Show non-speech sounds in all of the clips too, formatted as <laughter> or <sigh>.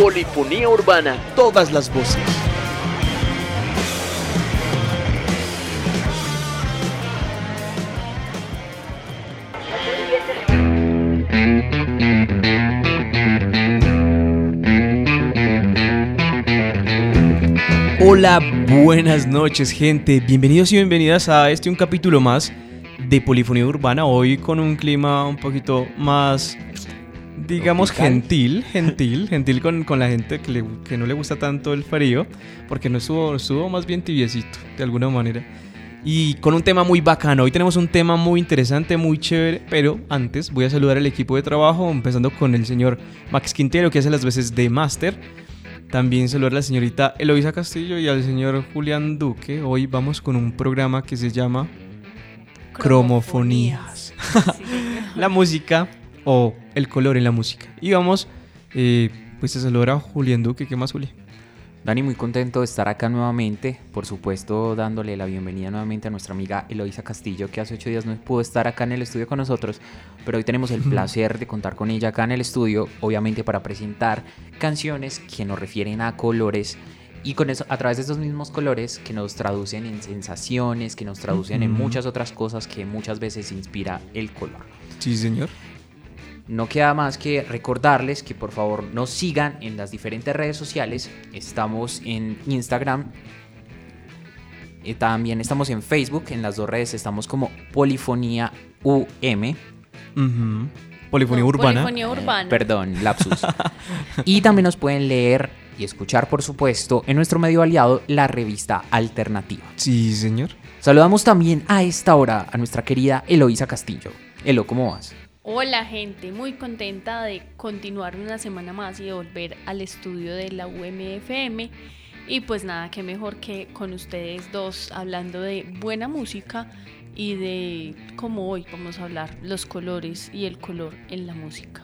Polifonía Urbana, todas las voces. Hola, buenas noches gente, bienvenidos y bienvenidas a este un capítulo más de Polifonía Urbana, hoy con un clima un poquito más, digamos, gentil, gentil, gentil con, con la gente que, le- que no le gusta tanto el frío, porque no estuvo, estuvo más bien tibiecito, de alguna manera. Y con un tema muy bacano, hoy tenemos un tema muy interesante, muy chévere, pero antes voy a saludar al equipo de trabajo, empezando con el señor Max Quintero, que hace las veces de máster. También saludar a la señorita Eloisa Castillo y al señor Julián Duque. Hoy vamos con un programa que se llama Cromofonías. <laughs> la música o el color en la música. Y vamos eh, pues a saludar a Julián Duque. ¿Qué más, Juli? Dani, muy contento de estar acá nuevamente. Por supuesto, dándole la bienvenida nuevamente a nuestra amiga Eloisa Castillo, que hace ocho días no pudo estar acá en el estudio con nosotros, pero hoy tenemos el placer de contar con ella acá en el estudio, obviamente para presentar canciones que nos refieren a colores y con eso, a través de esos mismos colores que nos traducen en sensaciones, que nos traducen en muchas otras cosas que muchas veces inspira el color. Sí, señor. No queda más que recordarles que por favor nos sigan en las diferentes redes sociales. Estamos en Instagram. eh, también estamos en Facebook. En las dos redes estamos como Polifonía UM. Polifonía No, urbana. Polifonía urbana. Perdón, lapsus. <laughs> y también nos pueden leer y escuchar, por supuesto, en nuestro medio aliado, la revista Alternativa. Sí, señor. Saludamos también a esta hora a nuestra querida Eloísa Castillo. Elo, ¿cómo vas? Hola gente, muy contenta de continuar una semana más y de volver al estudio de la UMFM. Y pues nada, qué mejor que con ustedes dos hablando de buena música y de como hoy vamos a hablar los colores y el color en la música.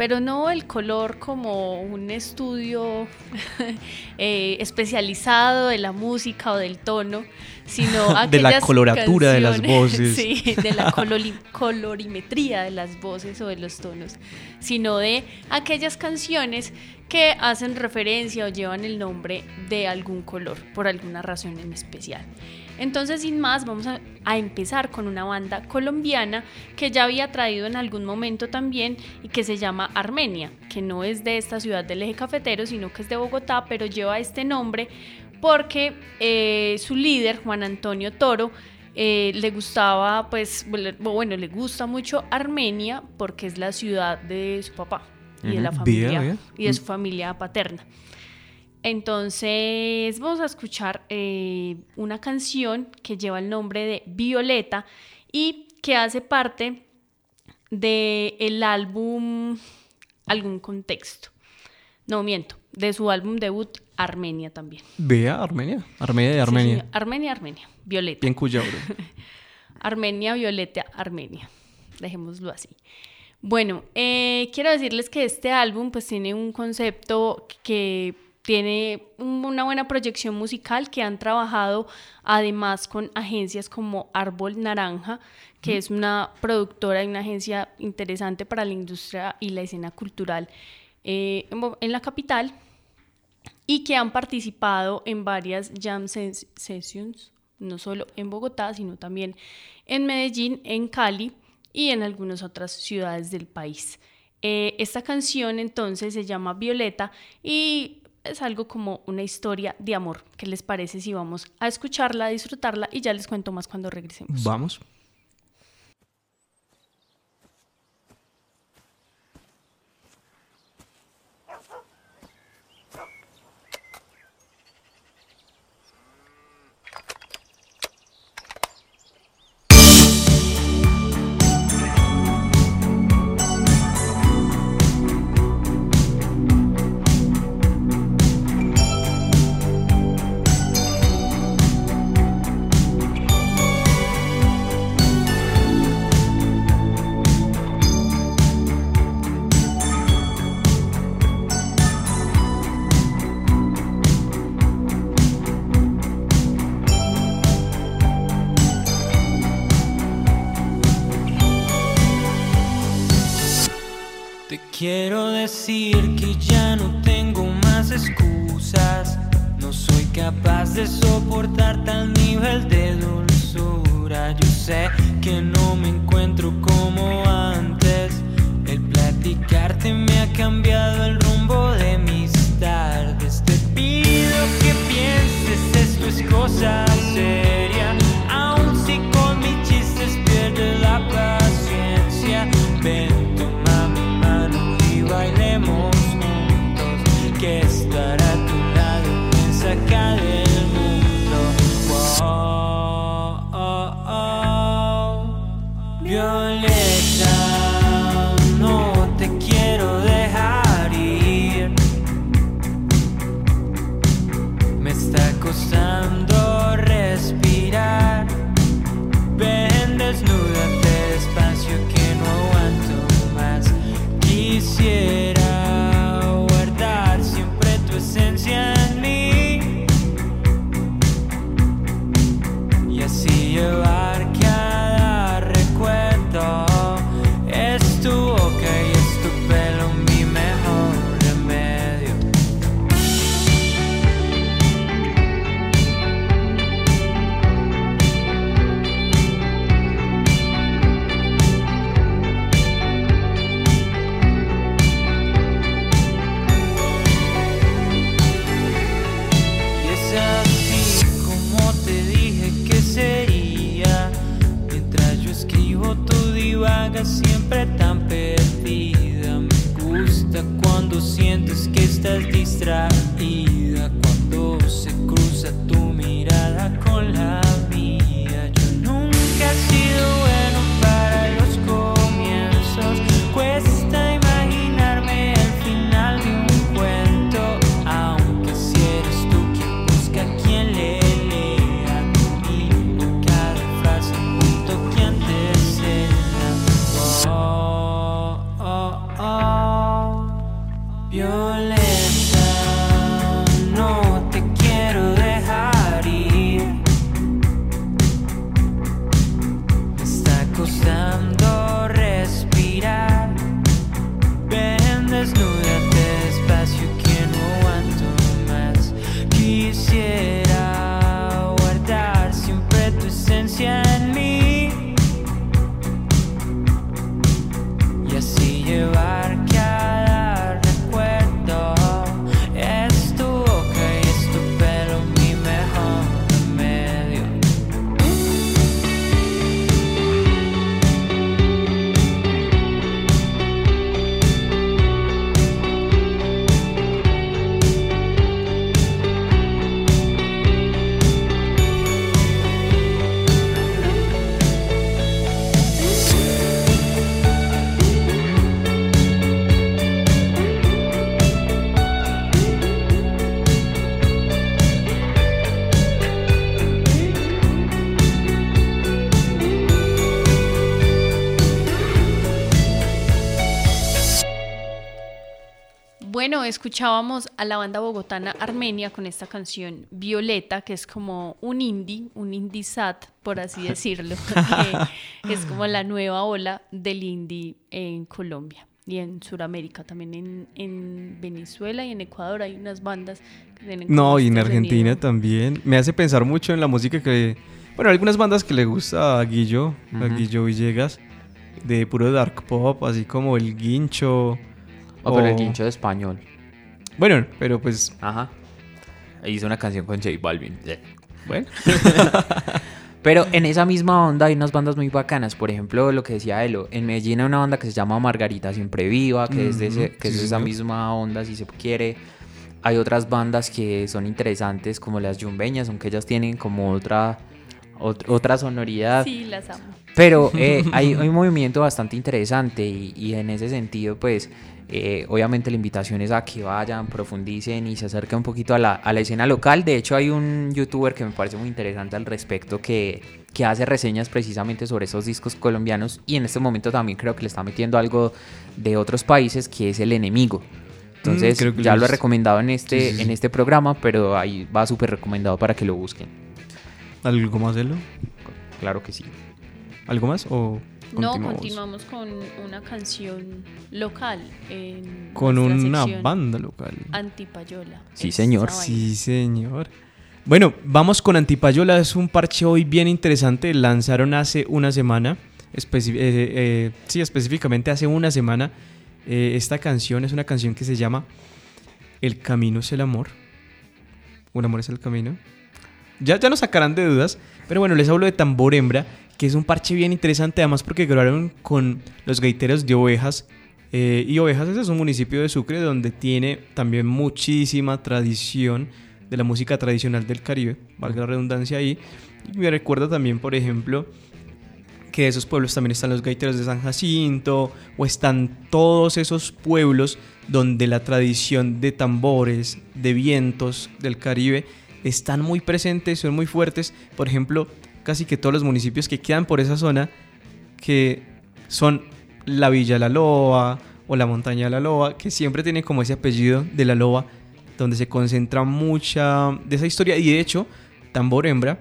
Pero no el color como un estudio <laughs> eh, especializado de la música o del tono, sino <laughs> De la coloratura de las voces. <laughs> Sí, de la colori- colorimetría de las voces o de los tonos, sino de aquellas canciones que hacen referencia o llevan el nombre de algún color por alguna razón en especial. Entonces, sin más, vamos a, a empezar con una banda colombiana que ya había traído en algún momento también y que se llama Armenia, que no es de esta ciudad del eje cafetero, sino que es de Bogotá, pero lleva este nombre porque eh, su líder, Juan Antonio Toro, eh, le gustaba, pues, bueno, le gusta mucho Armenia porque es la ciudad de su papá y de la familia Bien, bien. y de su familia paterna. Entonces vamos a escuchar eh, una canción que lleva el nombre de Violeta y que hace parte del álbum Algún Contexto. No miento, de su álbum debut Armenia también. Vea Armenia. Armenia de Armenia. Armenia, Armenia. Violeta. Bien cuya, bro. <laughs> Armenia, Violeta, Armenia. Dejémoslo así. Bueno, eh, quiero decirles que este álbum pues tiene un concepto que tiene un- una buena proyección musical que han trabajado además con agencias como Árbol Naranja, que es una productora y una agencia interesante para la industria y la escena cultural eh, en la capital y que han participado en varias jam ses- sessions, no solo en Bogotá, sino también en Medellín, en Cali y en algunas otras ciudades del país. Eh, esta canción entonces se llama Violeta y es algo como una historia de amor. ¿Qué les parece si vamos a escucharla, a disfrutarla y ya les cuento más cuando regresemos? Vamos. Decir que ya no tengo más excusas. No soy capaz de soportar tal nivel de dulzura. Yo sé que no me encuentro como antes. El platicarte me ha cambiado el rumbo de mis tardes. Te pido que pienses, esto es cosa seria. Oh. Violeta, escuchábamos a la banda bogotana Armenia con esta canción Violeta, que es como un indie, un indie sad, por así decirlo. <laughs> que es como la nueva ola del indie en Colombia y en Sudamérica, también en, en Venezuela y en Ecuador hay unas bandas que tienen No, y en este Argentina sonido. también. Me hace pensar mucho en la música que... Bueno, algunas bandas que le gusta a Guillo, a Ujú. Guillo Villegas, de puro dark pop, así como el Guincho. Oh, pero el o- guincho de español. Bueno, pero pues, Ajá. Hizo una canción con J Balvin. bueno. <laughs> Pero en esa misma onda hay unas bandas muy bacanas. Por ejemplo, lo que decía Elo. En Medellín hay una banda que se llama Margarita Siempre Viva, que es de, ese- que es sí, esa señor. misma onda, si se quiere. Hay otras bandas que son interesantes, como las Yumbeñas, aunque ellas tienen como otra, ot- otra sonoridad. Sí, las amo. Pero eh, <laughs> hay, hay un movimiento bastante interesante y, y en ese sentido, pues, eh, obviamente la invitación es a que vayan, profundicen y se acerquen un poquito a la, a la escena local. De hecho, hay un youtuber que me parece muy interesante al respecto que, que hace reseñas precisamente sobre esos discos colombianos y en este momento también creo que le está metiendo algo de otros países que es el enemigo. Entonces, creo que ya lo lo he recomendado en este, Sí, sí, sí. en este programa, pero ahí va súper recomendado para que lo busquen. ¿Algo más, Elo? Claro que sí. ¿Algo más? O No, continuamos. continuamos con una canción local. en Con una banda local. Antipayola. Sí, señor. Sí, señor. Bueno, vamos con Antipayola. Es un parche hoy bien interesante. Lanzaron hace una semana. eh, eh, sí, específicamente hace una semana. eh, esta canción es una canción que se llama El camino es el amor. Un amor es el camino. Ya, ya nos sacarán de dudas. Pero bueno, les hablo de Tambor Hembra, que es un parche bien interesante, además porque grabaron con los gaiteros de Ovejas. eh, y Ovejas es un municipio de Sucre donde tiene también muchísima tradición de la música tradicional del Caribe, valga la redundancia ahí. Y me recuerda también, por ejemplo, que de esos pueblos también están los gaiteros de San Jacinto, o están todos esos pueblos donde la tradición de tambores, de vientos del Caribe, están muy presentes, son muy fuertes. Por ejemplo, casi que todos los municipios que quedan por esa zona, que son la Villa La Loba o la Montaña La Loba, que siempre tiene como ese apellido de La Loba, donde se concentra mucha de esa historia. Y de hecho, Tambor Hembra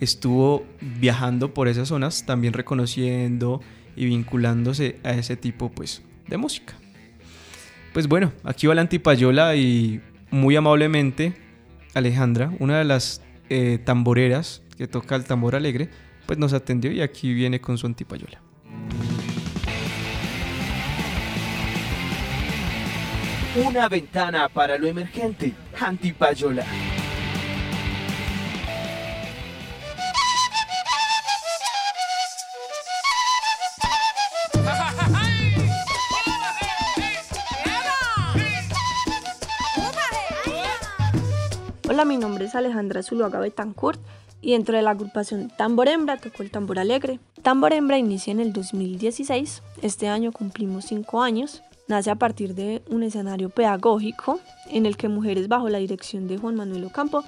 estuvo viajando por esas zonas, también reconociendo y vinculándose a ese tipo pues, de música. Pues bueno, aquí va la antipayola y muy amablemente Alejandra, una de las eh, tamboreras que toca el tambor alegre, pues nos atendió y aquí viene con su antipayola. Una ventana para lo emergente. Antipayola. Mi nombre es Alejandra Zuluaga Betancourt y dentro de la agrupación Tambor Hembra tocó el tambor alegre. Tambor Hembra inicia en el 2016, este año cumplimos 5 años. Nace a partir de un escenario pedagógico en el que mujeres bajo la dirección de Juan Manuel Ocampo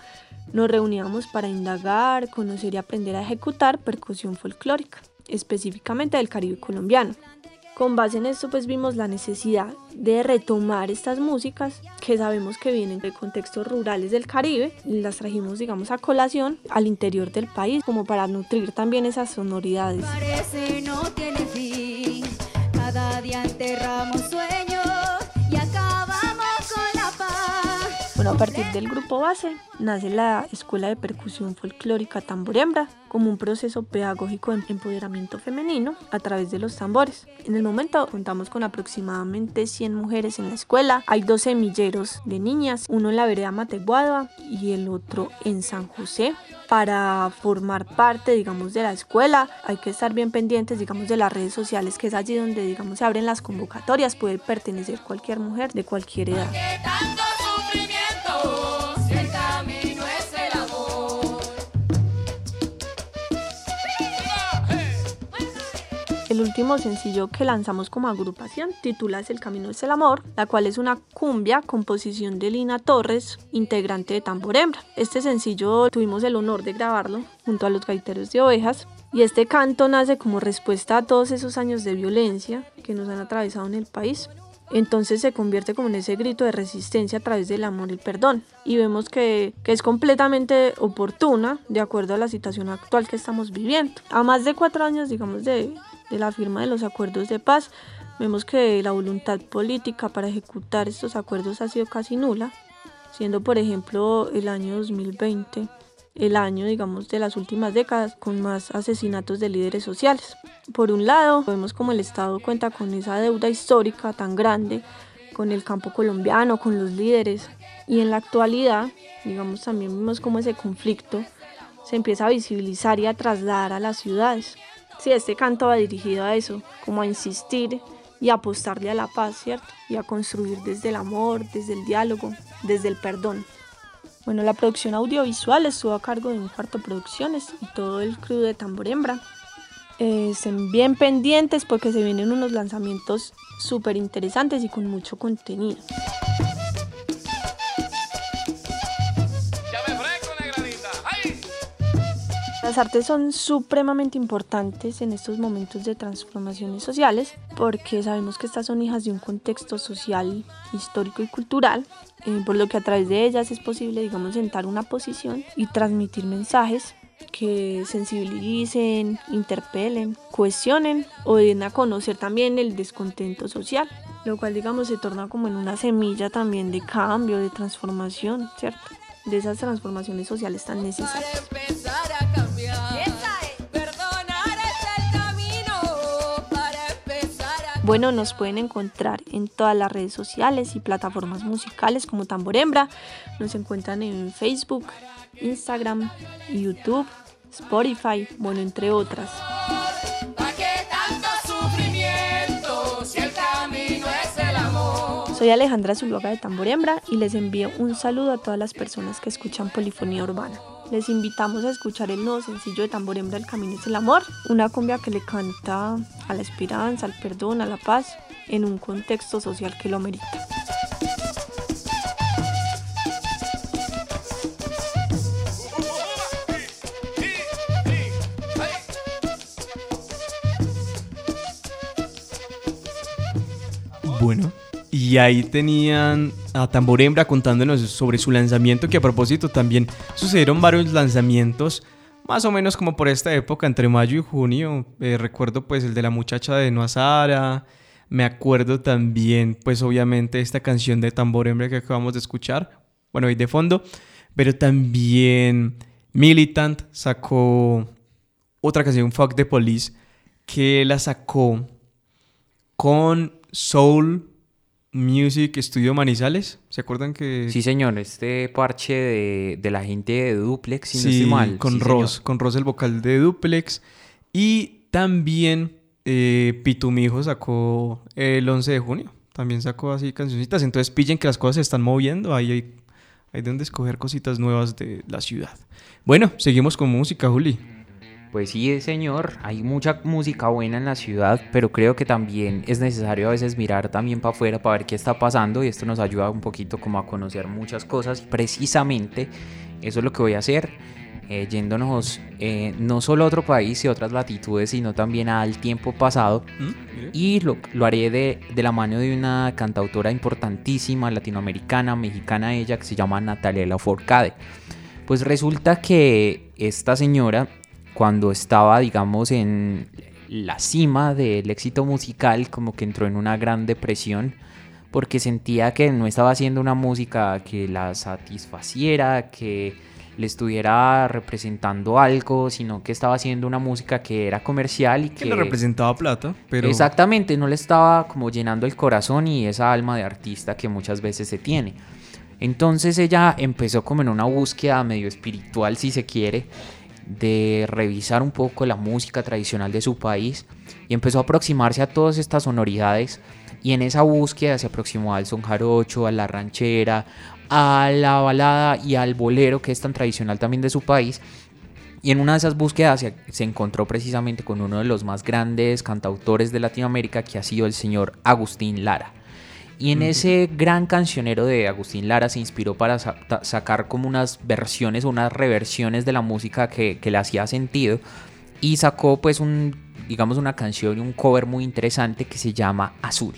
nos reuníamos para indagar, conocer y aprender a ejecutar percusión folclórica, específicamente del Caribe colombiano. Con base en esto pues vimos la necesidad de retomar estas músicas que sabemos que vienen de contextos rurales del Caribe las trajimos digamos a colación al interior del país como para nutrir también esas sonoridades. Parece no tiene fin. Cada día enterramos Bueno, a partir del grupo base nace la Escuela de Percusión Folclórica Tambor Hembra como un proceso pedagógico de empoderamiento femenino a través de los tambores. En el momento contamos con aproximadamente 100 mujeres en la escuela. Hay dos semilleros de niñas, uno en la vereda Mateguada y el otro en San José. Para formar parte, digamos, de la escuela hay que estar bien pendientes, digamos, de las redes sociales, que es allí donde, digamos, se abren las convocatorias. Puede pertenecer cualquier mujer de cualquier edad. El último sencillo que lanzamos como agrupación titula el camino es el amor, la cual es una cumbia composición de Lina Torres, integrante de Tambor Hembra. Este sencillo tuvimos el honor de grabarlo junto a los gaiteros de ovejas y este canto nace como respuesta a todos esos años de violencia que nos han atravesado en el país. Entonces se convierte como en ese grito de resistencia a través del amor y el perdón. Y vemos que, que es completamente oportuna de acuerdo a la situación actual que estamos viviendo. A más de cuatro años, digamos, de, de la firma de los acuerdos de paz, vemos que la voluntad política para ejecutar estos acuerdos ha sido casi nula, siendo por ejemplo el año 2020 el año, digamos, de las últimas décadas con más asesinatos de líderes sociales. Por un lado, vemos como el Estado cuenta con esa deuda histórica tan grande con el campo colombiano, con los líderes, y en la actualidad, digamos, también vemos como ese conflicto se empieza a visibilizar y a trasladar a las ciudades. Sí, este canto va dirigido a eso, como a insistir y apostarle a la paz, ¿cierto? Y a construir desde el amor, desde el diálogo, desde el perdón. Bueno, la producción audiovisual estuvo a cargo de un cuarto producciones y todo el crew de Tambor Hembra. Eh, estén bien pendientes porque se vienen unos lanzamientos súper interesantes y con mucho contenido. Las artes son supremamente importantes en estos momentos de transformaciones sociales porque sabemos que estas son hijas de un contexto social, histórico y cultural, eh, por lo que a través de ellas es posible, digamos, sentar una posición y transmitir mensajes que sensibilicen, interpelen, cuestionen o den a conocer también el descontento social, lo cual digamos se torna como en una semilla también de cambio, de transformación, ¿cierto? De esas transformaciones sociales tan necesarias. Bueno, nos pueden encontrar en todas las redes sociales y plataformas musicales como Tamborembra. Nos encuentran en Facebook, Instagram, YouTube, Spotify, bueno, entre otras. Soy Alejandra Zuluaga de Tamborembra y les envío un saludo a todas las personas que escuchan Polifonía Urbana. Les invitamos a escuchar el nuevo sencillo de Tamborembra El Camino es el Amor, una cumbia que le canta a la esperanza, al perdón, a la paz, en un contexto social que lo merita. Bueno, y ahí tenían a Tamborembra contándonos sobre su lanzamiento, que a propósito también sucedieron varios lanzamientos, más o menos como por esta época, entre mayo y junio. Eh, recuerdo pues el de la muchacha de Noa Sara, me acuerdo también pues obviamente esta canción de Tamborembra que acabamos de escuchar, bueno, ahí de fondo, pero también Militant sacó otra canción, Fuck the Police, que la sacó con Soul Music Studio Manizales. ¿Se acuerdan que Sí, señor, este parche de, de la gente de Duplex, si no Sí, estoy mal. con Sí, Ross, señor. con Ross el vocal de Duplex. Y también eh, Pitumijo sacó el 11 de junio. También sacó así cancioncitas. Entonces pillen que las cosas se están moviendo. Ahí hay, hay donde escoger cositas nuevas de la ciudad. Bueno, seguimos con música, Juli. Pues sí, señor, hay mucha música buena en la ciudad, pero creo que también es necesario a veces mirar también para afuera para ver qué está pasando y esto nos ayuda un poquito como a conocer muchas cosas precisamente eso es lo que voy a hacer, eh, yéndonos eh, no solo a otro país y otras latitudes, sino también al tiempo pasado y lo, lo haré de, de la mano de una cantautora importantísima, latinoamericana, mexicana ella, que se llama Natalia Lafourcade. Pues resulta que esta señora, cuando estaba, digamos, en la cima del éxito musical, como que entró en una gran depresión, porque sentía que no estaba haciendo una música que la satisfaciera, que le estuviera representando algo, sino que estaba haciendo una música que era comercial y Que le representaba plata, pero... Exactamente, no le estaba como llenando el corazón y esa alma de artista que muchas veces se tiene. Entonces ella empezó como en una búsqueda medio espiritual, si se quiere, de revisar un poco la música tradicional de su país y empezó a aproximarse a todas estas sonoridades y en esa búsqueda se aproximó al son jarocho, a la ranchera, a la balada y al bolero que es tan tradicional también de su país y en una de esas búsquedas se, se encontró precisamente con uno de los más grandes cantautores de Latinoamérica que ha sido el señor Agustín Lara. Y en ese gran cancionero de Agustín Lara se inspiró para sa- sacar como unas versiones unas reversiones de la música que, que le hacía sentido. Y sacó pues un, digamos, una canción y un cover muy interesante que se llama Azul.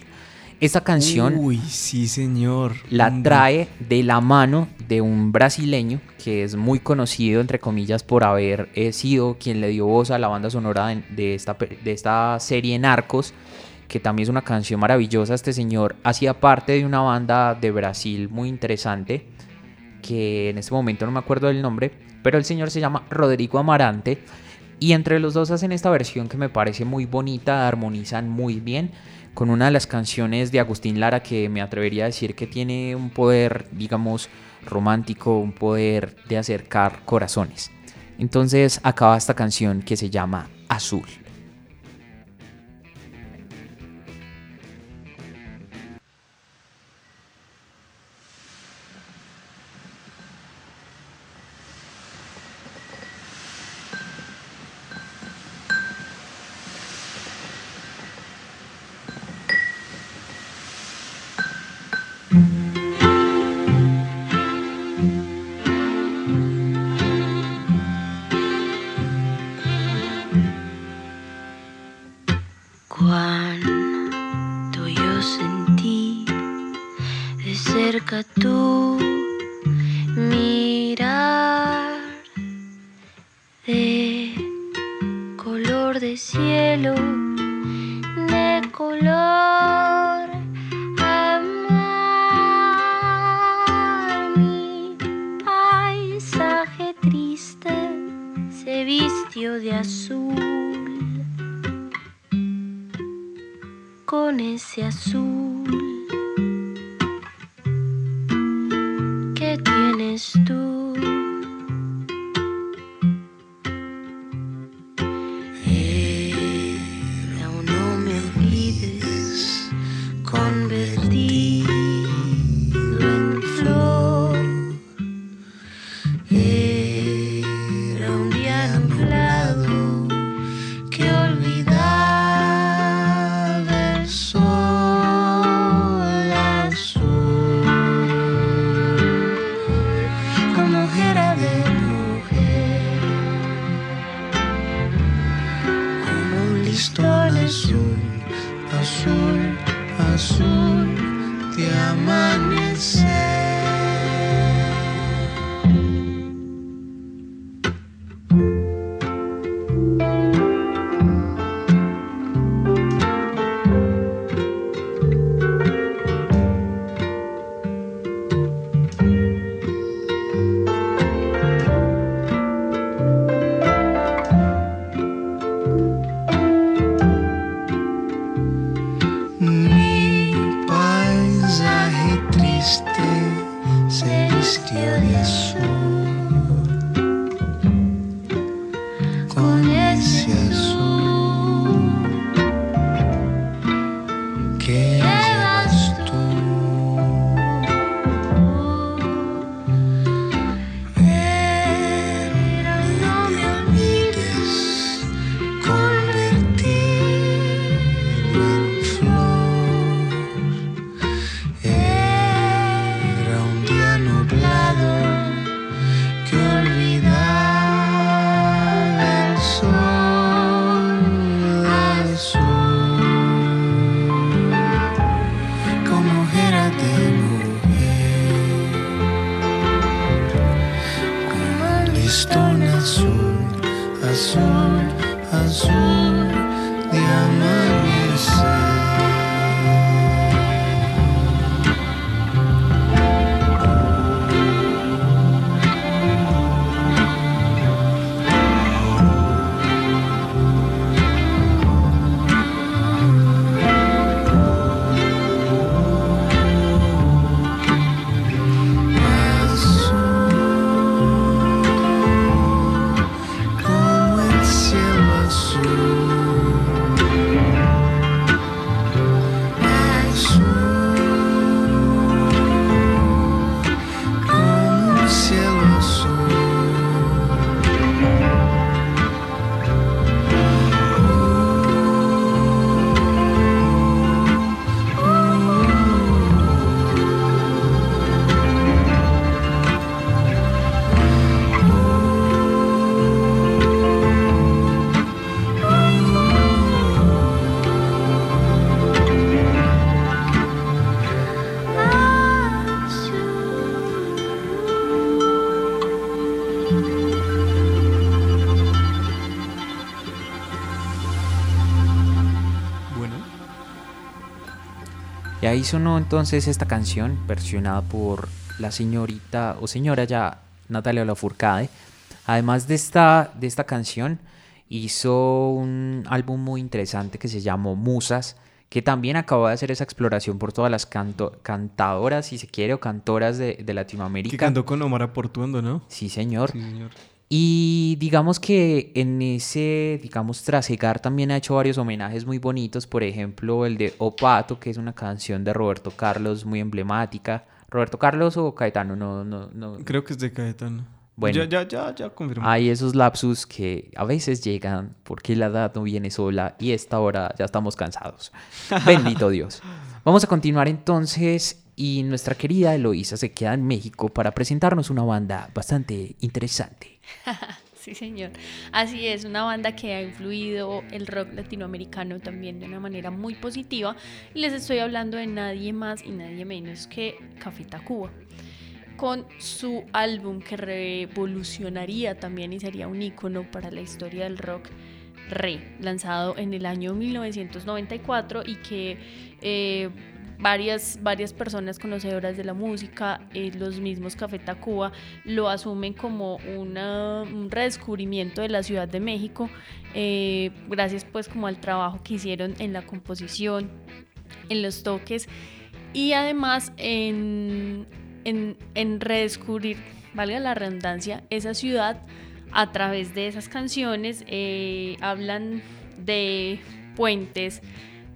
Esta canción Uy, sí, señor. la Mm, trae de la mano de un brasileño que es muy conocido, entre comillas, por haber eh, sido quien le dio voz a la banda sonora de, esta, de esta serie Narcos, que también es una canción maravillosa. Este señor hacía parte de una banda de Brasil muy interesante, que en este momento no me acuerdo del nombre, pero el señor se llama Rodrigo Amarante. Y entre los dos hacen esta versión que me parece muy bonita, armonizan muy bien con una de las canciones de Agustín Lara que me atrevería a decir que tiene un poder, digamos, romántico, un poder de acercar corazones. Entonces acaba esta canción que se llama Azul. Azul de amanecer ahí sonó entonces esta canción, versionada por la señorita o señora ya Natalia Lafourcade. Además de esta, de esta canción, hizo un álbum muy interesante que se llamó Musas, que también acabó de hacer esa exploración por todas las canto- cantadoras, si se quiere, o cantoras de, de que Latinoamérica. cantó con Omar Portuondo, ¿no? Sí, señor. Sí, señor. Y digamos que en ese, digamos, trasegar también ha hecho varios homenajes muy bonitos. Por ejemplo, el de Opato, que es una canción de Roberto Carlos muy emblemática. ¿Roberto Carlos o Caetano? No, no, no. Creo que es de Caetano. Bueno. Ya, ya, ya, ya confirmó. Hay esos lapsus que a veces llegan porque la edad no viene sola y esta hora ya estamos cansados. <laughs> Bendito Dios. Vamos a continuar entonces y nuestra querida Eloísa se queda en México para presentarnos una banda bastante interesante. <laughs> Sí, señor. Así es, una banda que ha influido el rock latinoamericano también de una manera muy positiva. Y les estoy hablando de nadie más y nadie menos que Café Tacuba. Con su álbum que revolucionaría también y sería un ícono para la historia del rock, Re, lanzado en el año 1994 y que eh, varias, varias personas conocedoras de la música, eh, los mismos Café Tacuba, lo asumen como un redescubrimiento de la Ciudad de México, eh, gracias pues como al trabajo que hicieron en la composición, en los toques y además en, en, en redescubrir, valga la redundancia, esa ciudad a través de esas canciones. eh, hablan de puentes,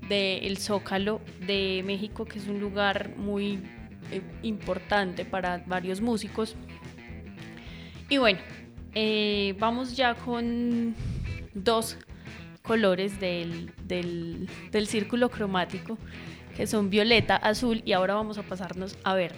del Zócalo de México, que es un lugar muy eh, importante para varios músicos. Y bueno, eh, vamos ya con dos colores del, del, del círculo cromático, que son violeta, azul, y ahora vamos a pasarnos a verde.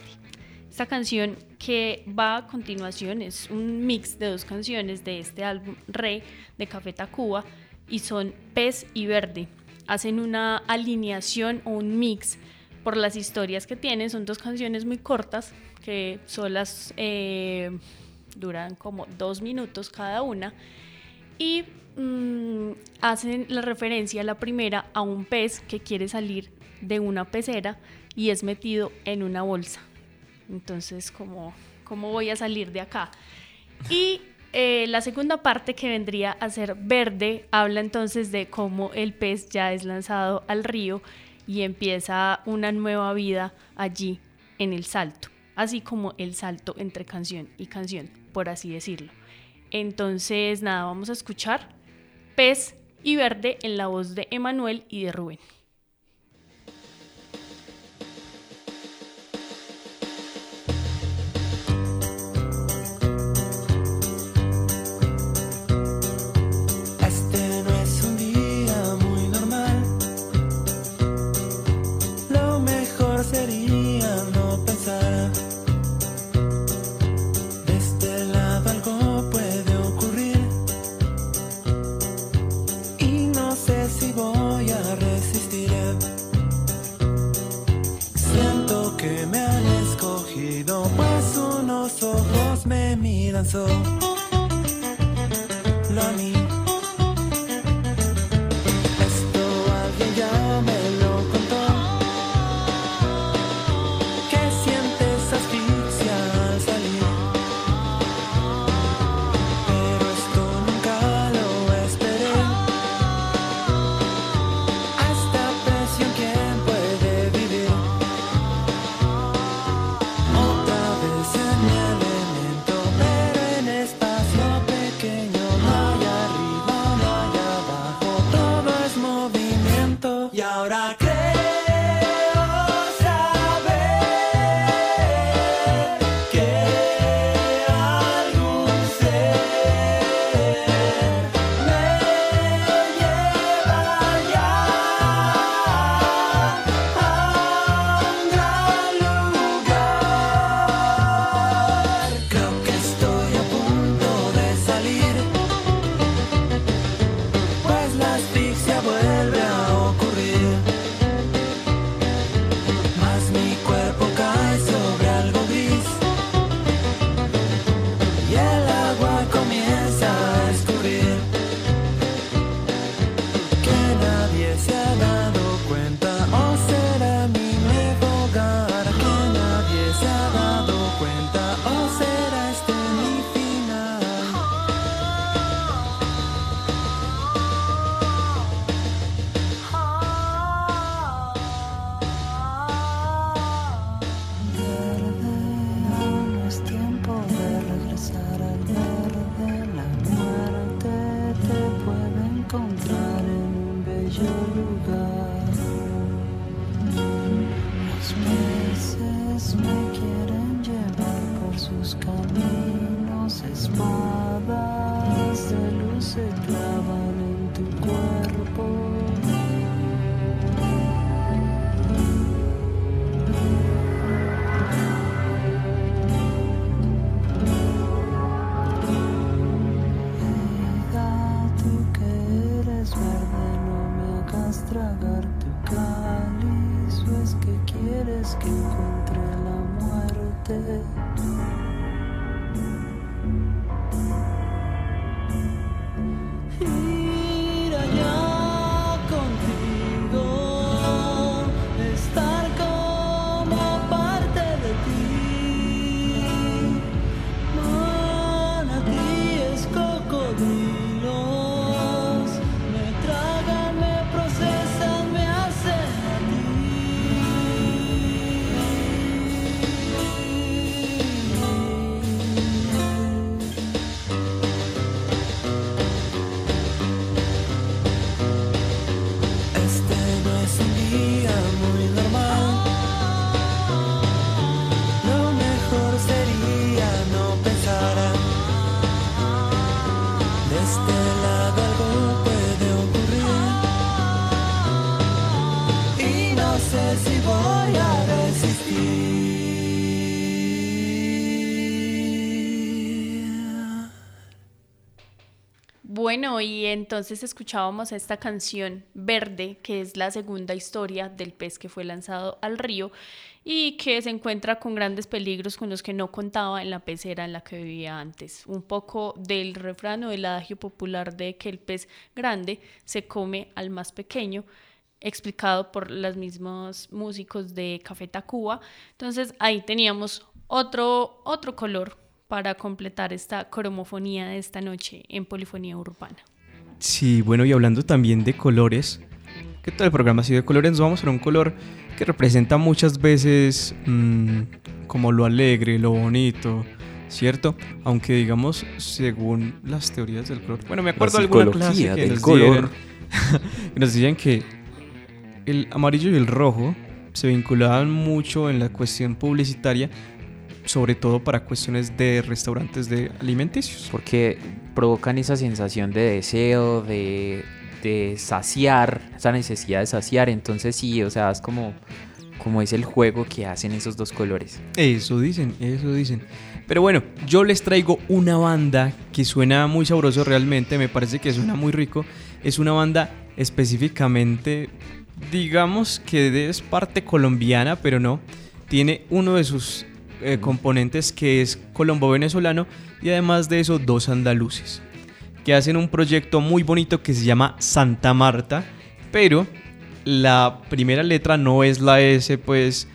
Esta canción que va a continuación es un mix de dos canciones de este álbum Re de Café Tacuba y son Pez y Verde. Hacen una alineación o un mix por las historias que tienen. Son dos canciones muy cortas que solas eh, duran como dos minutos cada una y mm, hacen la referencia la primera a un pez que quiere salir de una pecera y es metido en una bolsa. Entonces, como, ¿cómo voy a salir de acá? Y eh, la segunda parte que vendría a ser verde habla entonces de cómo el pez ya es lanzado al río y empieza una nueva vida allí en el salto, así como el salto entre canción y canción, por así decirlo. Entonces, nada, vamos a escuchar Pez y Verde en la voz de Emanuel y de Rubén. Me miran Bueno, y entonces escuchábamos esta canción Verde, que es la segunda historia del pez que fue lanzado al río y que se encuentra con grandes peligros con los que no contaba en la pecera en la que vivía antes. Un poco del refrán o del adagio popular de que el pez grande se come al más pequeño, explicado por los mismos músicos de Café Tacuba. Entonces ahí teníamos otro, otro color para completar esta cromofonía de esta noche en Polifonía Urbana. Sí, bueno, y hablando también de colores, que todo el programa ha sido de colores, nos vamos a un color que representa muchas veces mm, como lo alegre, lo bonito, ¿cierto? Aunque digamos, según las teorías del color. Bueno, me acuerdo de alguna clase que del nos, color. dieron- <laughs> que nos decían que el amarillo y el rojo se vinculaban mucho en la cuestión publicitaria, sobre todo para cuestiones de restaurantes de alimenticios. Porque provocan esa sensación de deseo, de, de saciar, esa necesidad de saciar. Entonces sí, o sea, es como, como es el juego que hacen esos dos colores. Eso dicen, eso dicen. Pero bueno, yo les traigo una banda que suena muy sabroso realmente, me parece que suena muy rico. Es una banda específicamente, digamos que es parte colombiana, pero no. Tiene uno de sus eh, componentes que es colombo-venezolano y además de eso dos andaluces. Que hacen un proyecto muy bonito que se llama Santa Marta, pero la primera letra no es la S, pues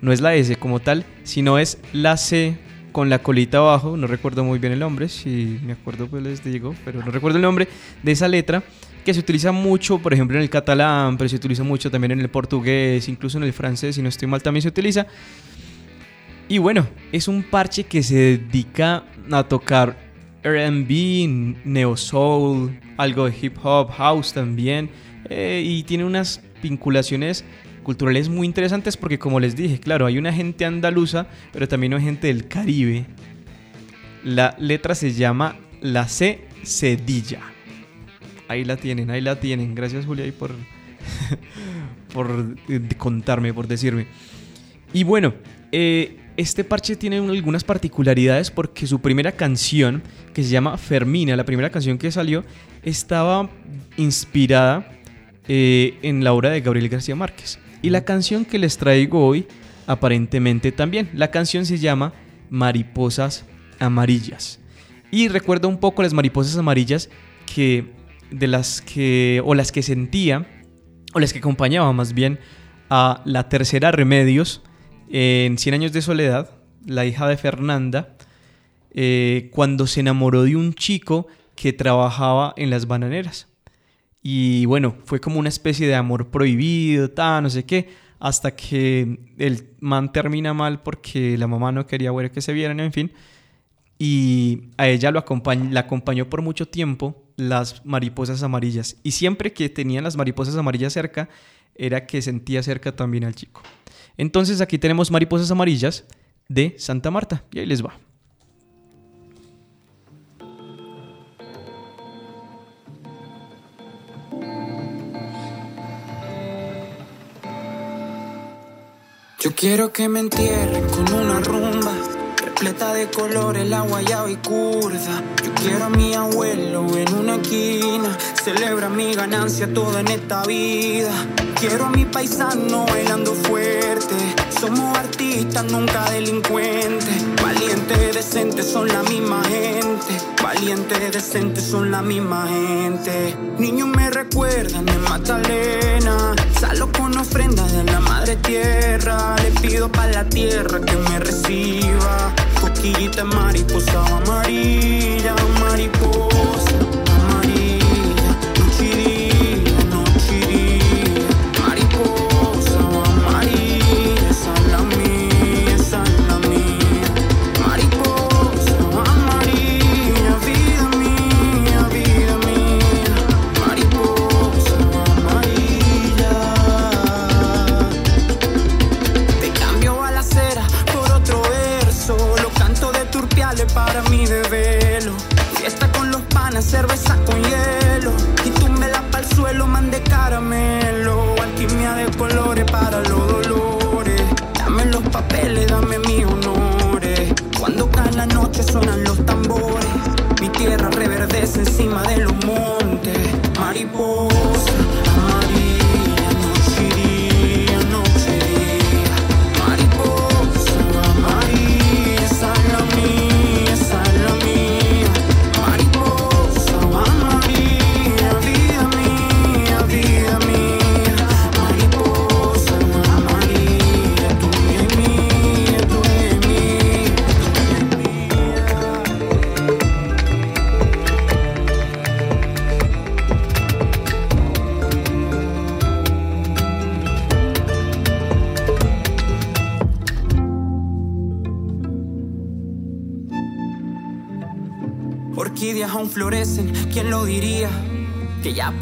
no es la S como tal, sino es la C con la colita abajo, no recuerdo muy bien el nombre, si me acuerdo pues les digo, pero no recuerdo el nombre de esa letra, que se utiliza mucho, por ejemplo, en el catalán, pero se utiliza mucho también en el portugués, incluso en el francés, si no estoy mal, también se utiliza. Y bueno, es un parche que se dedica a tocar RB, neo soul, algo de hip hop, house también, eh, y tiene unas vinculaciones culturales muy interesantes porque como les dije, claro, hay una gente andaluza, pero también hay gente del Caribe. La letra se llama La C Cedilla. Ahí la tienen, ahí la tienen. Gracias Julia ahí por, <laughs> por eh, contarme, por decirme. Y bueno, eh, este parche tiene un- algunas particularidades porque su primera canción, que se llama Fermina, la primera canción que salió, estaba inspirada eh, en la obra de Gabriel García Márquez. Y la canción que les traigo hoy, aparentemente también. La canción se llama Mariposas Amarillas. Y recuerda un poco las mariposas amarillas que de las que o las que sentía o las que acompañaba más bien a la tercera Remedios en Cien años de soledad, la hija de Fernanda, eh, cuando se enamoró de un chico que trabajaba en las bananeras. Y bueno, fue como una especie de amor prohibido, tal, no sé qué, hasta que el man termina mal porque la mamá no quería ver que se vieran, en fin. Y a ella lo acompañ- la acompañó por mucho tiempo las mariposas amarillas. Y siempre que tenían las mariposas amarillas cerca, era que sentía cerca también al chico. Entonces aquí tenemos mariposas amarillas de Santa Marta. Y ahí les va. Yo quiero que me entierren con rumba repleta de colores, la guayaba y curda. Yo quiero a mi abuelo en una esquina, celebra mi ganancia toda en esta vida. Quiero a mi paisano bailando fuerte. Somos artistas, nunca delincuentes. Valientes, decentes son la misma gente. Valientes, decentes son la misma gente. Niños me recuerdan de Magdalena. Salo con ofrendas de la madre tierra. Le pido para la tierra que me reciba. Coquillita mariposa amarilla, mariposa para mí de velo. Fiesta con los panas, cerveza con hielo. Y tú me das pa'l suelo, mande caramelo. Alquimia de colores para los dolores. Dame los papeles, dame mis honores. Cuando cae la noche suenan los tambores. Mi tierra reverdece encima de los montes. Orquídeas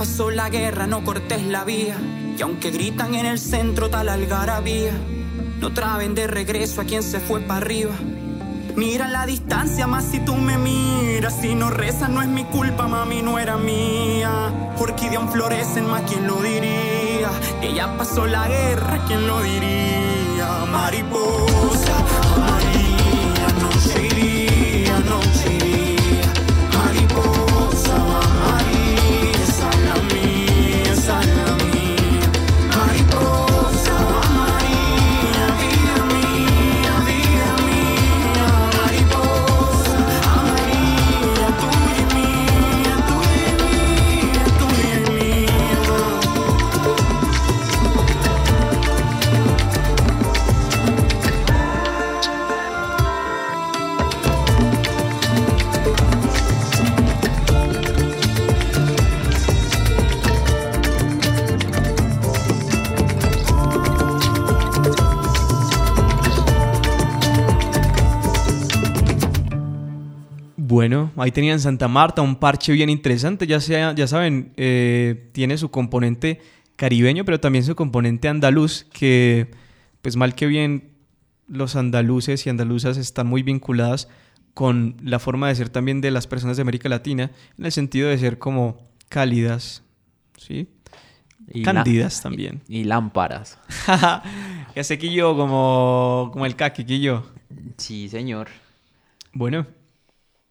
pasó la guerra, no cortes la vía. Y aunque gritan en el centro tal algarabía, no traben de regreso a quien se fue para arriba. Mira la distancia, más si tú me miras. Si no rezas, no es mi culpa, mami, no era mía. Orquídea aún florecen, más quién lo diría. Que ya pasó la guerra, quién lo diría. Mariposa, María, y día. Bueno, ahí tenían Santa Marta, un parche bien interesante. Ya, sea, ya saben, eh, tiene su componente caribeño, pero también su componente andaluz, que pues mal que bien los andaluces y andaluzas están muy vinculadas con la forma de ser también de las personas de América Latina, en el sentido de ser como cálidas, ¿sí? Y Cándidas también. Y, y lámparas. <laughs> ya sé que yo, como, como el caqui, que yo. Sí, señor. Bueno,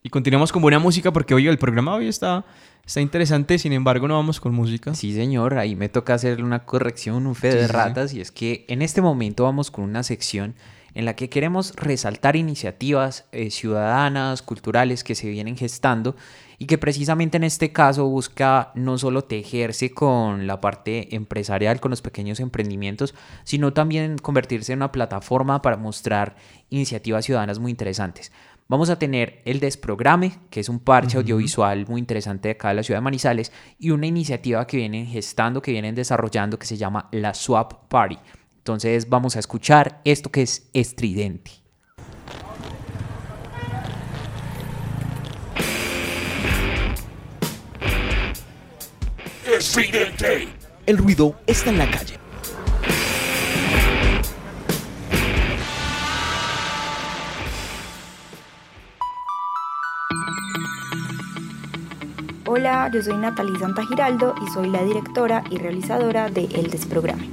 y continuamos con buena música porque hoy el programa hoy está, está interesante, sin embargo no vamos con música. Sí, señor, ahí me toca hacerle una corrección, un fe Sí, de sí, sí. ratas, y es que en este momento vamos con una sección en la que queremos resaltar iniciativas eh, ciudadanas, culturales que se vienen gestando y que precisamente en este caso busca no solo tejerse con la parte empresarial, con los pequeños emprendimientos, sino también convertirse en una plataforma para mostrar iniciativas ciudadanas muy interesantes. Vamos a tener el Desprograme, que es un parche audiovisual muy interesante de acá de la ciudad de Manizales, y una iniciativa que vienen gestando, que vienen desarrollando, que se llama la Swap Party. Entonces vamos a escuchar esto que es estridente. El ruido está en la calle. Hola, yo soy Natalie Santa Giraldo y soy la directora y realizadora de El Desprograme.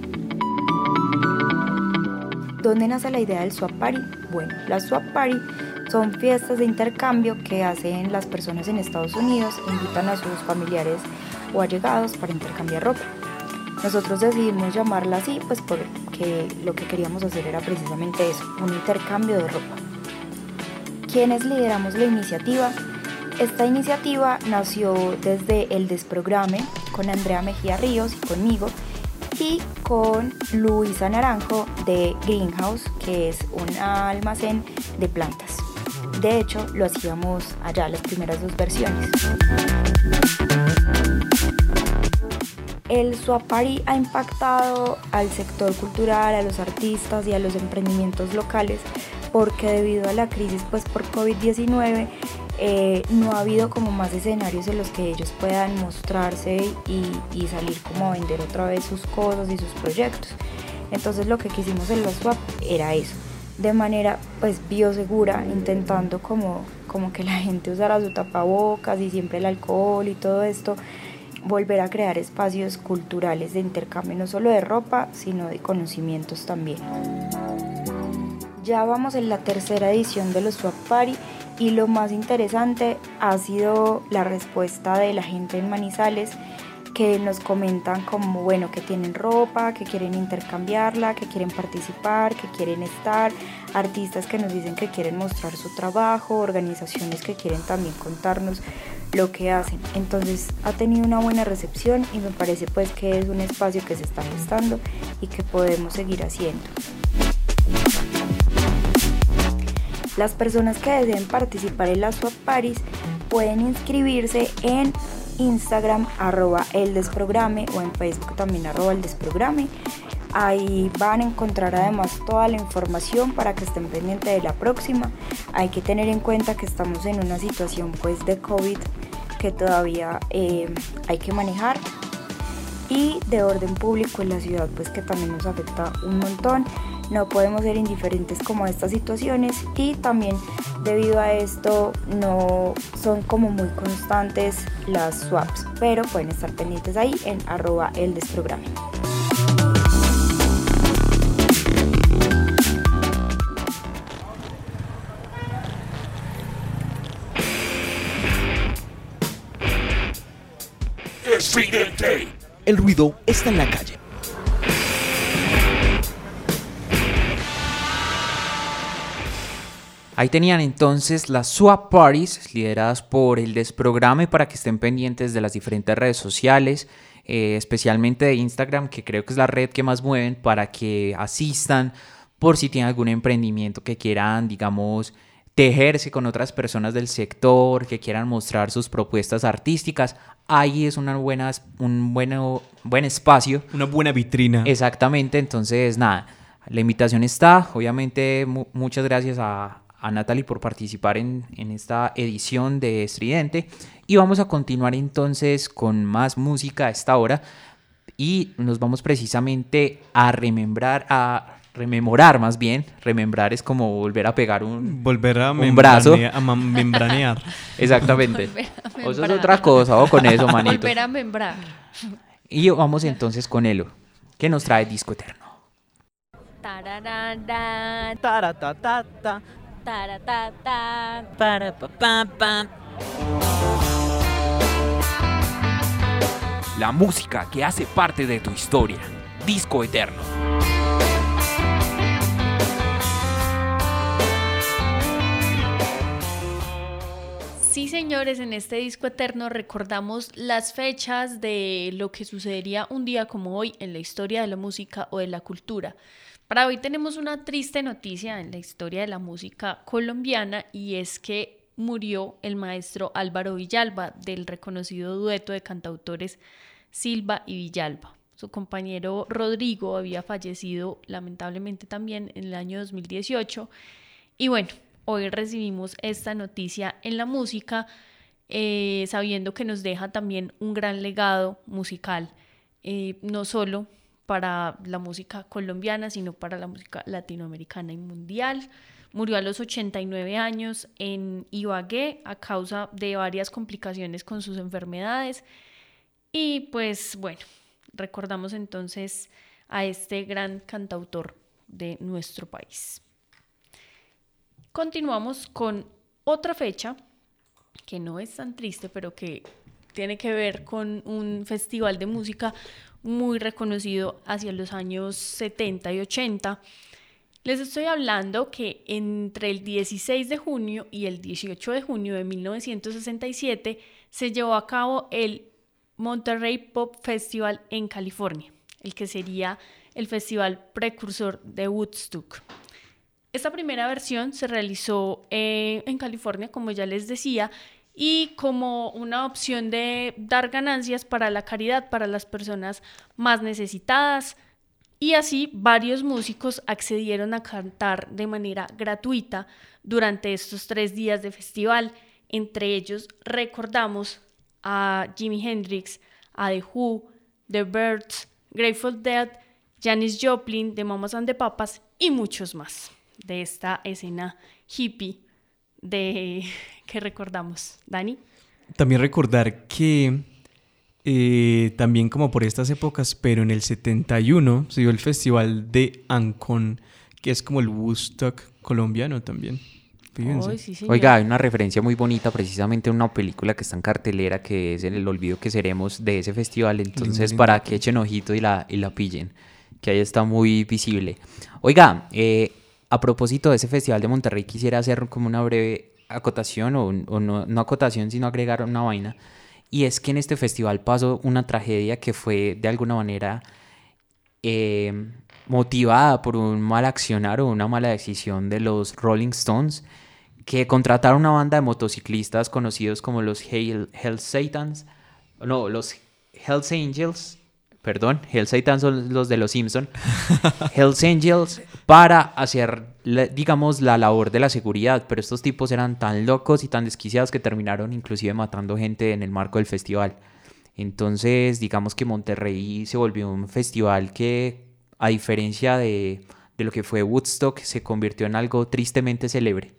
¿Dónde nace la idea del Swap Party? Bueno, las Swap Party son fiestas de intercambio que hacen las personas en Estados Unidos, invitan a sus familiares o allegados para intercambiar ropa. Nosotros decidimos llamarla así, pues porque lo que queríamos hacer era precisamente eso, un intercambio de ropa. ¿Quiénes lideramos la iniciativa? Esta iniciativa nació desde el Desprograme con Andrea Mejía Ríos y conmigo y con Luisa Naranjo de Greenhouse, que es un almacén de plantas. De hecho, lo hacíamos allá las primeras dos versiones. El Swapari ha impactado al sector cultural, a los artistas y a los emprendimientos locales porque debido a la crisis pues por COVID-19 eh, no ha habido como más escenarios en los que ellos puedan mostrarse y, salir como a vender otra vez sus cosas y sus proyectos. Entonces lo que quisimos en la Swap era eso, de manera pues biosegura, intentando como, como que la gente usara su tapabocas y siempre el alcohol y todo esto, volver a crear espacios culturales de intercambio no solo de ropa, sino de conocimientos también. Ya vamos en la tercera edición de los Swap Party y lo más interesante ha sido la respuesta de la gente en Manizales que nos comentan como bueno que tienen ropa, que quieren intercambiarla, que quieren participar, que quieren estar, artistas que nos dicen que quieren mostrar su trabajo, organizaciones que quieren también contarnos lo que hacen. Entonces ha tenido una buena recepción y me parece pues que es un espacio que se está gestando y que podemos seguir haciendo. Las personas que deseen participar en las Swap Paris pueden inscribirse en Instagram arroba el desprograme o en Facebook también arroba el desprograme. Ahí van a encontrar además toda la información para que estén pendientes de la próxima. Hay que tener en cuenta que estamos en una situación pues de COVID que todavía eh, hay que manejar y de orden público en la ciudad pues que también nos afecta un montón no podemos ser indiferentes como a estas situaciones y también debido a esto no son como muy constantes las swaps pero pueden estar pendientes ahí en arroba el desprograma El ruido está en la calle. Ahí tenían entonces las swap parties lideradas por el desprograme para que estén pendientes de las diferentes redes sociales, eh, especialmente de Instagram, que creo que es la red que más mueven para que asistan por si tienen algún emprendimiento que quieran, digamos, tejerse con otras personas del sector, que quieran mostrar sus propuestas artísticas. Ahí es una buena, un bueno, buen espacio. Una buena vitrina. Exactamente, entonces nada, la invitación está. Obviamente mu- muchas gracias a, a Natalie por participar en, en esta edición de Estridente. Y vamos a continuar entonces con más música a esta hora. Y nos vamos precisamente a remembrar, a rememorar más bien. Remembrar es como volver a pegar un, Volver a, un brazo. <laughs> a membranear. <laughs> Exactamente. Volver a Eso es membrar. otra cosa, o con eso, manito. Volver a membrar. Y vamos entonces con Elo, que nos trae Disco Eterno. Tararara, taratata. para pa pa pa. La música que hace parte de tu historia. Disco Eterno. Sí, señores, en este disco eterno recordamos las fechas de lo que sucedería un día como hoy en la historia de la música o de la cultura. Para hoy tenemos una triste noticia en la historia de la música colombiana y es que murió el maestro Álvaro Villalba del reconocido dueto de cantautores Silva y Villalba. Su compañero Rodrigo había fallecido lamentablemente también en el año 2018 y bueno, hoy recibimos esta noticia en la música, eh, sabiendo que nos deja también un gran legado musical, eh, no solo para la música colombiana, sino para la música latinoamericana y mundial. Murió a los 89 años en Ibagué a causa de varias complicaciones con sus enfermedades. Y pues bueno, recordamos entonces a este gran cantautor de nuestro país. Continuamos con otra fecha que no es tan triste, pero que tiene que ver con un festival de música muy reconocido hacia los años 70 y 80. Les estoy hablando que entre el 16 de junio y el 18 de junio de 1967 se llevó a cabo el Monterrey Pop Festival en California, el que sería el festival precursor de Woodstock. Esta primera versión se realizó eh, en California, como ya les decía, y como una opción de dar ganancias para la caridad, para las personas más necesitadas. Y así varios músicos accedieron a cantar de manera gratuita durante estos tres días de festival. Entre ellos recordamos a Jimi Hendrix, a The Who, The Birds, Grateful Dead, Janis Joplin, The Mamas and the Papas y muchos más de esta escena hippie de <laughs> que recordamos. Dani. También recordar que eh, también como por estas épocas, pero en el 71 se dio el festival de Ancon, que es como el Woodstock colombiano también. Fíjense. Ay, sí. Oiga, hay una referencia muy bonita precisamente en una película que está en cartelera que es El olvido que seremos de ese festival. Entonces, lindo. para que echen ojito y la, y la pillen, que ahí está muy visible. Oiga, eh, a propósito de ese festival de Monterrey, quisiera hacer como una breve acotación, o, o no, no acotación, sino agregar una vaina. Y es que en este festival pasó una tragedia que fue de alguna manera eh, motivada por un mal accionar o una mala decisión de los Rolling Stones que contrataron una banda de motociclistas conocidos como los Hell, Hell Satans, no, los Hells Angels, perdón, Hells Angels son los de los Simpson, <laughs> Hells Angels para hacer, digamos, la labor de la seguridad, pero estos tipos eran tan locos y tan desquiciados que terminaron inclusive matando gente en el marco del festival. Entonces, digamos que Monterrey se volvió un festival que, a diferencia de, de lo que fue Woodstock, se convirtió en algo tristemente célebre.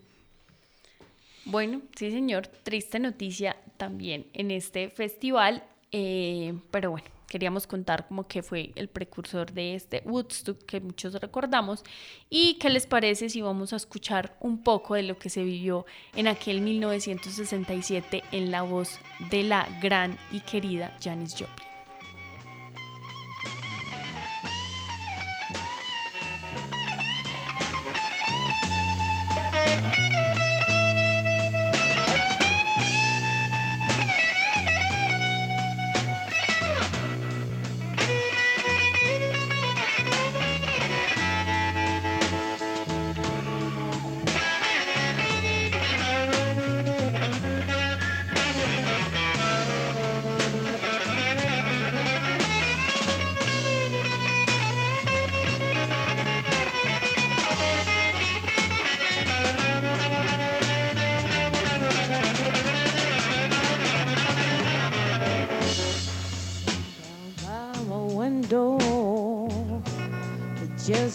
Bueno, sí señor, triste noticia también en este festival, eh, pero bueno, queríamos contar como que fue el precursor de este Woodstock que muchos recordamos y qué les parece si vamos a escuchar un poco de lo que se vivió en aquel 1967 en la voz de la gran y querida Janis Joplin.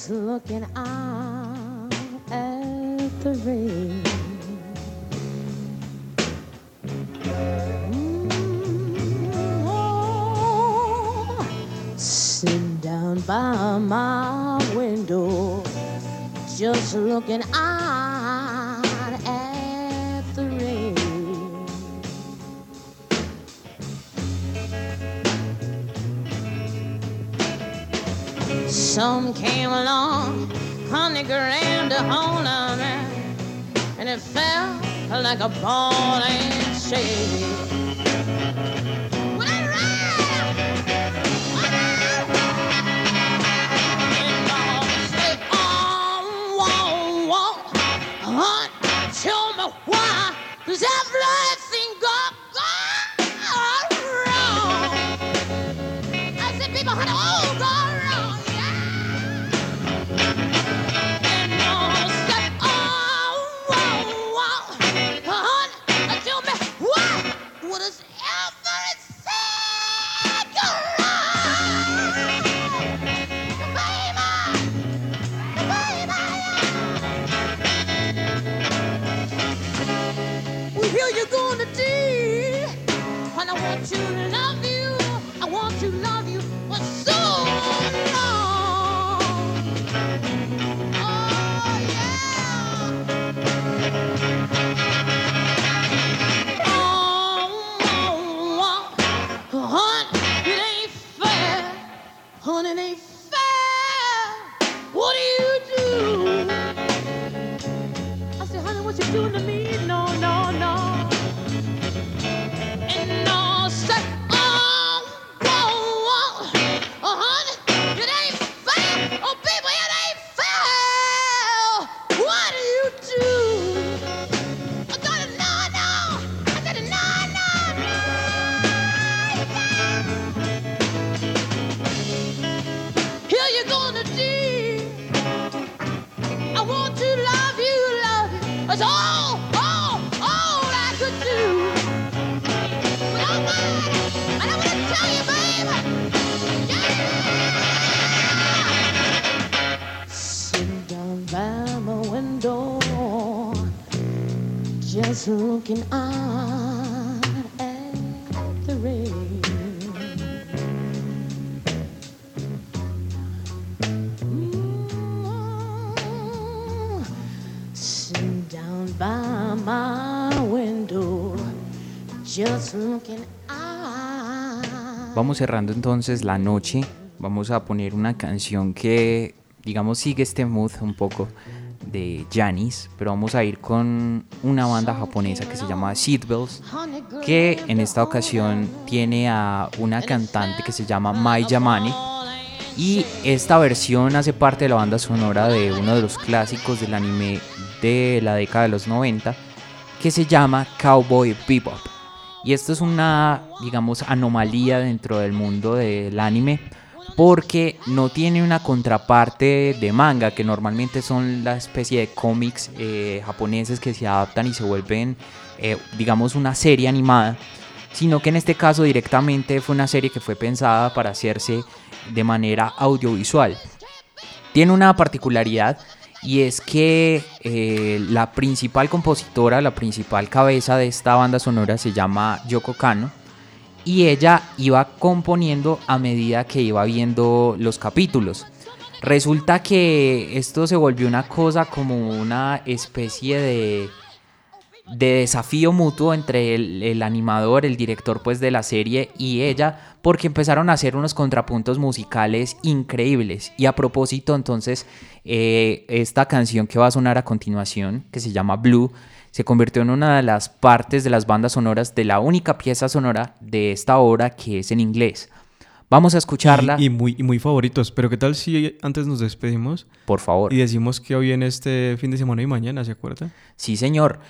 Just looking out at the rain. Mm, oh, Sitting down by my window, just looking out hold me, and it felt like a ball and chain. Vamos cerrando entonces la noche. Vamos a poner una canción que, digamos, sigue este mood un poco de Janis, pero vamos a ir con una banda japonesa que se llama Seatbells, que en esta ocasión tiene a una cantante que se llama Mai Yamane. Y esta versión hace parte de la banda sonora de uno de los clásicos del anime de la década de los 90, que se llama Cowboy Bebop. Y esto es una, digamos, anomalía dentro del mundo del anime, porque no tiene una contraparte de manga, que normalmente son la especie de cómics eh, japoneses que se adaptan y se vuelven, eh, digamos, una serie animada, sino que en este caso directamente fue una serie que fue pensada para hacerse de manera audiovisual. Tiene una particularidad y es que eh, la principal compositora, la principal cabeza de esta banda sonora se llama Yoko Kano y ella iba componiendo a medida que iba viendo los capítulos. Resulta que esto se volvió una cosa como una especie de, de desafío mutuo entre el, el animador, el director pues de la serie y ella, porque empezaron a hacer unos contrapuntos musicales increíbles. Y a propósito, entonces, eh, esta canción que va a sonar a continuación, que se llama Blue, se convirtió en una de las partes de las bandas sonoras de la única pieza sonora de esta obra que es en inglés. Vamos a escucharla. Y, y muy, y muy favoritos. Pero ¿qué tal si antes nos despedimos? Por favor. Y decimos que hoy en este fin de semana y mañana, ¿se acuerda? Sí, señor.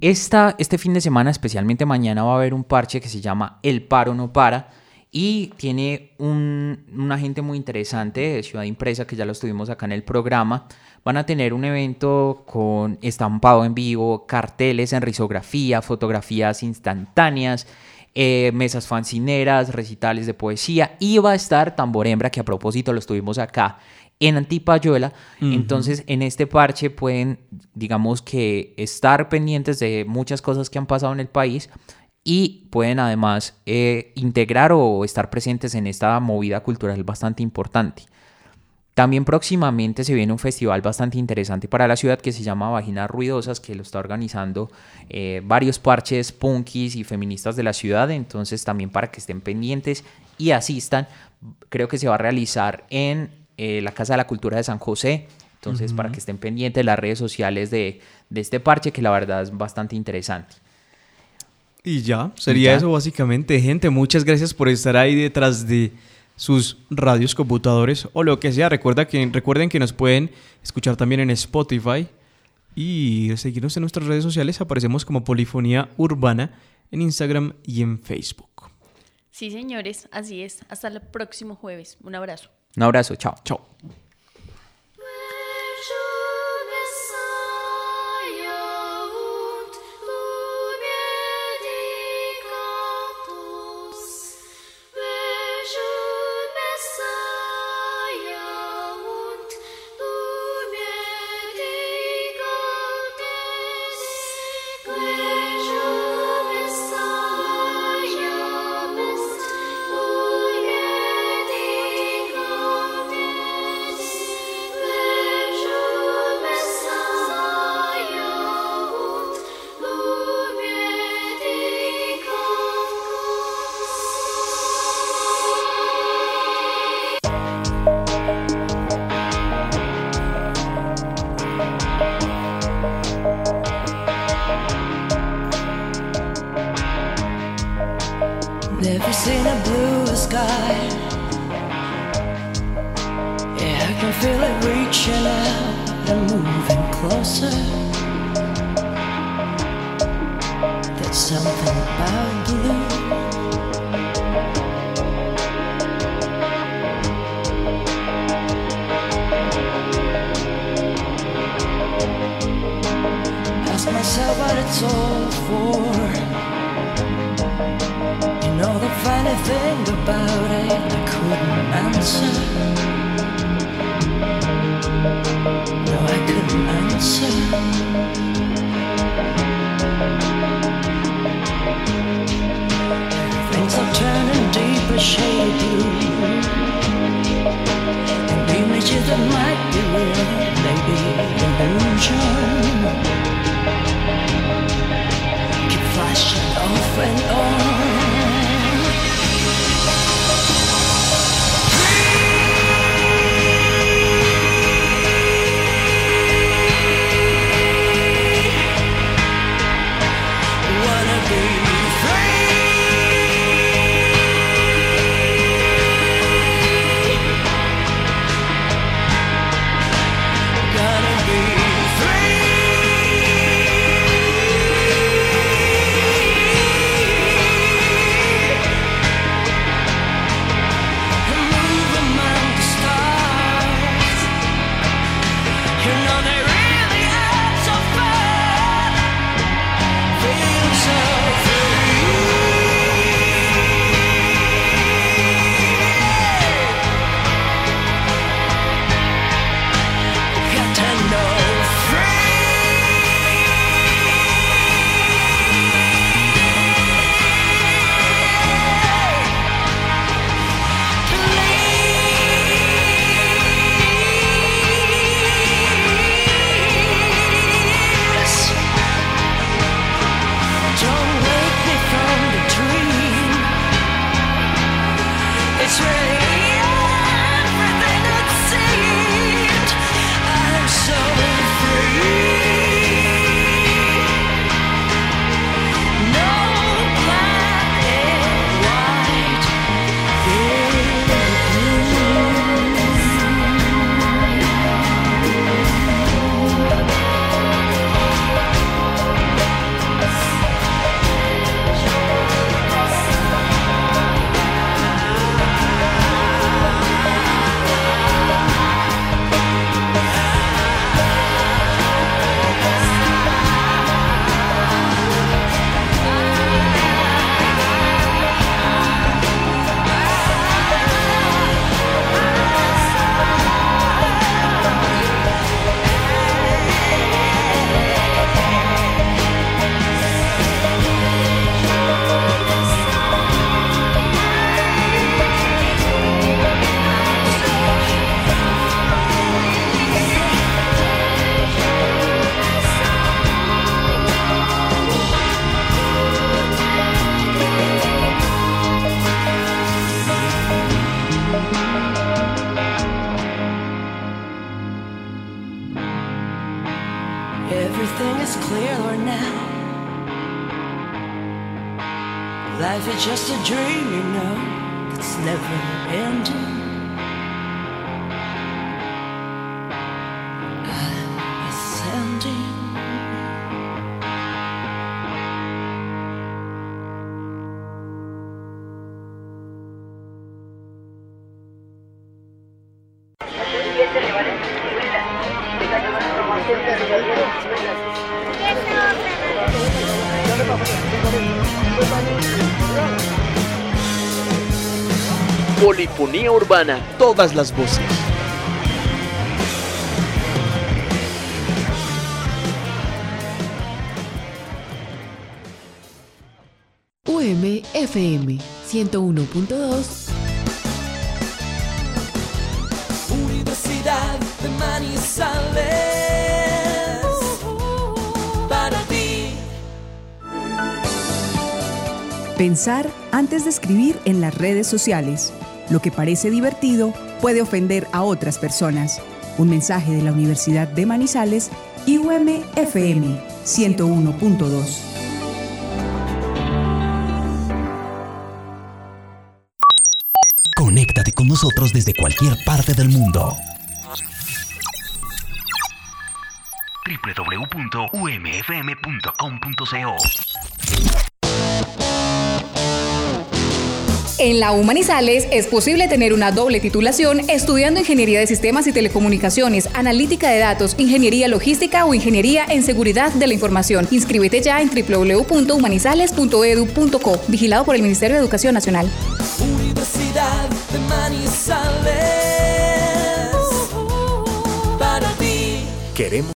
Esta, este fin de semana, especialmente mañana, va a haber un parche que se llama El Paro No Para y tiene un, una gente muy interesante de Ciudad Impresa que ya lo estuvimos acá en el programa. Van a tener un evento con estampado en vivo, carteles en risografía, fotografías instantáneas, eh, mesas fancineras, recitales de poesía y va a estar Tamborembra, que a propósito lo estuvimos acá en Antipayuela. Entonces, en este parche pueden, digamos que, estar pendientes de muchas cosas que han pasado en el país y pueden además eh, integrar o estar presentes en esta movida cultural bastante importante. También próximamente se viene un festival bastante interesante para la ciudad que se llama Vaginas Ruidosas, que lo está organizando eh, varios parches punkis y feministas de la ciudad. Entonces también para que estén pendientes y asistan, creo que se va a realizar en eh, la Casa de la Cultura de San José. Entonces para que estén pendientes de las redes sociales de, de este parche, que la verdad es bastante interesante. Y ya, sería ya. eso básicamente. Gente, muchas gracias por estar ahí detrás de sus radios, computadores o lo que sea. Recuerda que, recuerden que nos pueden escuchar también en Spotify y seguirnos en nuestras redes sociales. Aparecemos como Polifonía Urbana en Instagram y en Facebook. Sí, señores, así es. Hasta el próximo jueves. Un abrazo. Un abrazo, chao. Chao. Never seen a bluer sky. Yeah, I can feel it reaching out and moving closer. There's something about blue. Ask myself what it's all for. You know the funny thing about it, I couldn't answer. No, I couldn't answer. Things are turning deeper shade blue. And images that might be real, maybe illusion. Keep flashing off and on. dreaming of that's never ending. Polifonía urbana. Todas las voces. UMFM 101.2 Universidad de Manizales. Para ti. Pensar antes de escribir en las redes sociales. Lo que parece divertido puede ofender a otras personas. Un mensaje de la Universidad de Manizales y UMFM 101.2. Conéctate con nosotros desde cualquier parte del mundo. www.umfm.com.co En la Humanizales es posible tener una doble titulación estudiando Ingeniería de Sistemas y Telecomunicaciones, Analítica de Datos, Ingeniería Logística o Ingeniería en Seguridad de la Información. Inscríbete ya en www.humanizales.edu.co, vigilado por el Ministerio de Educación Nacional. Universidad de Manizales. Para ti. Queremos